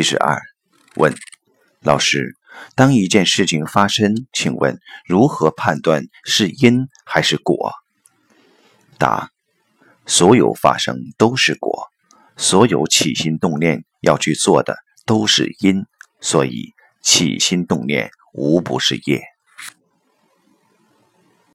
七十二问老师当一件事情发生请问如何判断是因还是果？答所有发生都是果所有起心动念要去做的都是因所以起心动念无不是业。